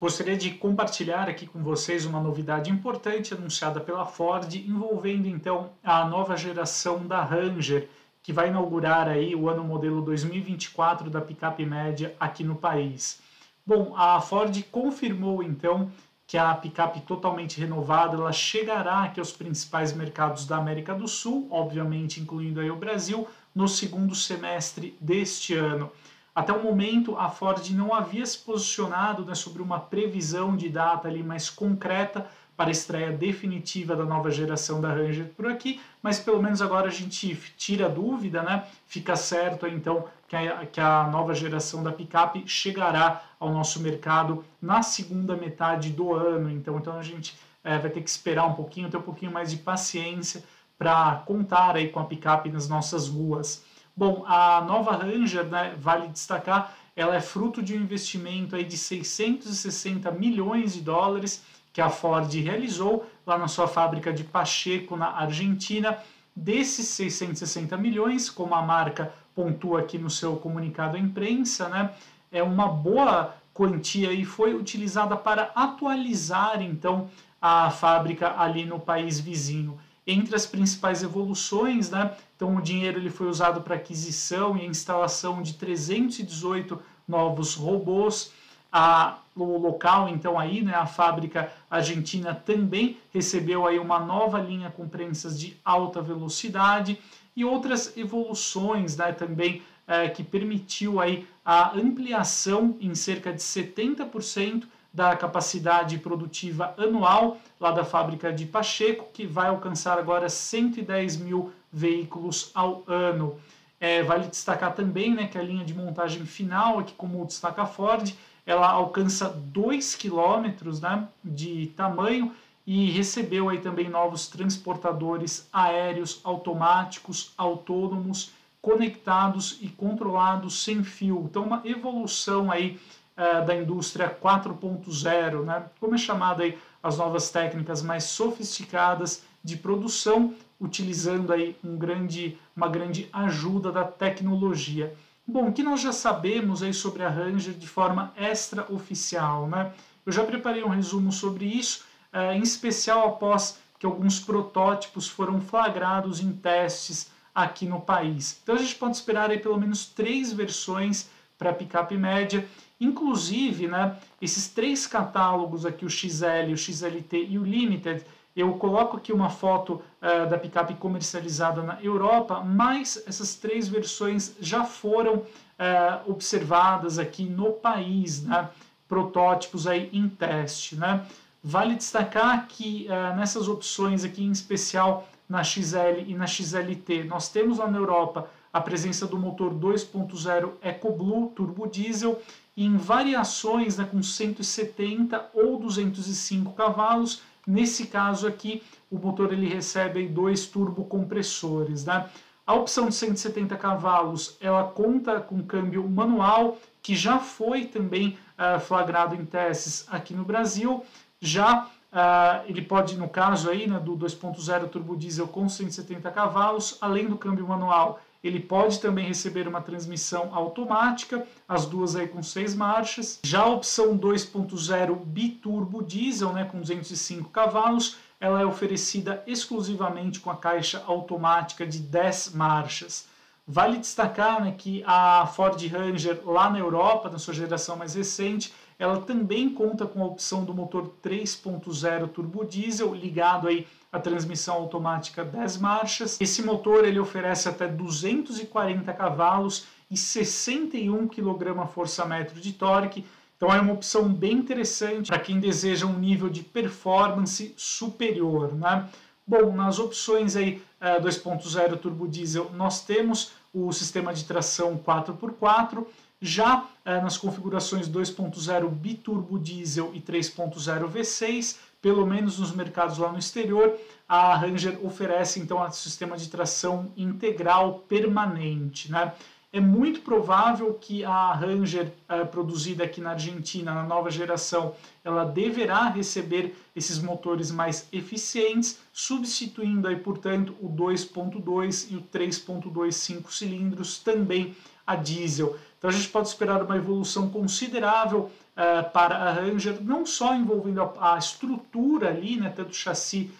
Gostaria de compartilhar aqui com vocês uma novidade importante anunciada pela Ford, envolvendo então a nova geração da Ranger, que vai inaugurar aí o ano modelo 2024 da picape média aqui no país. Bom, a Ford confirmou então que a picape totalmente renovada ela chegará aqui aos principais mercados da América do Sul, obviamente incluindo aí o Brasil, no segundo semestre deste ano. Até o momento, a Ford não havia se posicionado né, sobre uma previsão de data ali mais concreta para a estreia definitiva da nova geração da Ranger por aqui, mas pelo menos agora a gente tira a dúvida, né? Fica certo então que a, que a nova geração da picape chegará ao nosso mercado na segunda metade do ano. Então, então a gente é, vai ter que esperar um pouquinho, ter um pouquinho mais de paciência para contar aí com a picape nas nossas ruas. Bom, a nova Ranger, né, vale destacar, ela é fruto de um investimento aí de 660 milhões de dólares que a Ford realizou lá na sua fábrica de Pacheco, na Argentina. Desses 660 milhões, como a marca pontua aqui no seu comunicado à imprensa, né, é uma boa quantia e foi utilizada para atualizar então a fábrica ali no país vizinho entre as principais evoluções, né? Então o dinheiro ele foi usado para aquisição e instalação de 318 novos robôs. A, o local, então aí, né, a fábrica argentina também recebeu aí uma nova linha com prensas de alta velocidade e outras evoluções, né, também é, que permitiu aí a ampliação em cerca de 70% da capacidade produtiva anual lá da fábrica de Pacheco, que vai alcançar agora 110 mil veículos ao ano. É, vale destacar também né, que a linha de montagem final, aqui como destaca a Ford, ela alcança 2 km né, de tamanho e recebeu aí também novos transportadores aéreos automáticos, autônomos, conectados e controlados sem fio. Então, uma evolução aí uh, da indústria 4.0, né? como é chamada aí as novas técnicas mais sofisticadas de produção, utilizando aí um grande, uma grande ajuda da tecnologia. Bom, o que nós já sabemos aí sobre a Ranger de forma extraoficial, né? Eu já preparei um resumo sobre isso, uh, em especial após que alguns protótipos foram flagrados em testes aqui no país. Então a gente pode esperar aí pelo menos três versões para picape média Inclusive, né, esses três catálogos aqui, o XL, o XLT e o Limited, eu coloco aqui uma foto uh, da picape comercializada na Europa, mas essas três versões já foram uh, observadas aqui no país, né, protótipos aí em teste. Né. Vale destacar que uh, nessas opções aqui, em especial na XL e na XLT, nós temos lá na Europa a presença do motor 2.0 EcoBlue turbo diesel em variações né, com 170 ou 205 cavalos. Nesse caso aqui, o motor ele recebe dois turbocompressores. Né? A opção de 170 cavalos ela conta com câmbio manual, que já foi também uh, flagrado em testes aqui no Brasil. Já uh, ele pode, no caso aí, né, do 2.0 turbo diesel com 170 cavalos, além do câmbio manual, ele pode também receber uma transmissão automática, as duas aí com seis marchas. Já a opção 2.0 biturbo diesel, né, com 205 cavalos, ela é oferecida exclusivamente com a caixa automática de 10 marchas. Vale destacar né, que a Ford Ranger lá na Europa, na sua geração mais recente, ela também conta com a opção do motor 3.0 turbo diesel ligado aí à transmissão automática 10 marchas. Esse motor ele oferece até 240 cavalos e 61 kgfm de torque. Então é uma opção bem interessante para quem deseja um nível de performance superior, né? Bom, nas opções aí 2.0 eh, turbo diesel, nós temos o sistema de tração 4x4, já eh, nas configurações 2.0 biturbo diesel e 3.0 V6, pelo menos nos mercados lá no exterior, a Ranger oferece então um sistema de tração integral permanente, né? É muito provável que a Ranger eh, produzida aqui na Argentina, na nova geração, ela deverá receber esses motores mais eficientes, substituindo aí, portanto, o 2.2 e o 3.2 5 cilindros também a diesel. Então a gente pode esperar uma evolução considerável uh, para a Ranger, não só envolvendo a, a estrutura ali, né, tanto chassi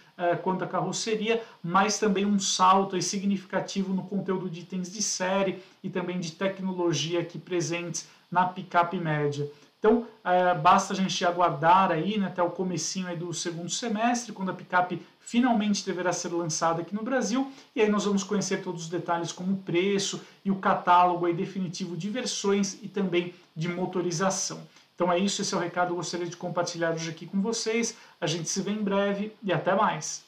quanto a carroceria, mas também um salto significativo no conteúdo de itens de série e também de tecnologia aqui presentes na picape média. Então, é, basta a gente aguardar aí né, até o comecinho do segundo semestre, quando a picape finalmente deverá ser lançada aqui no Brasil, e aí nós vamos conhecer todos os detalhes como o preço e o catálogo aí definitivo de versões e também de motorização. Então é isso, esse é o recado que eu gostaria de compartilhar hoje aqui com vocês. A gente se vê em breve e até mais!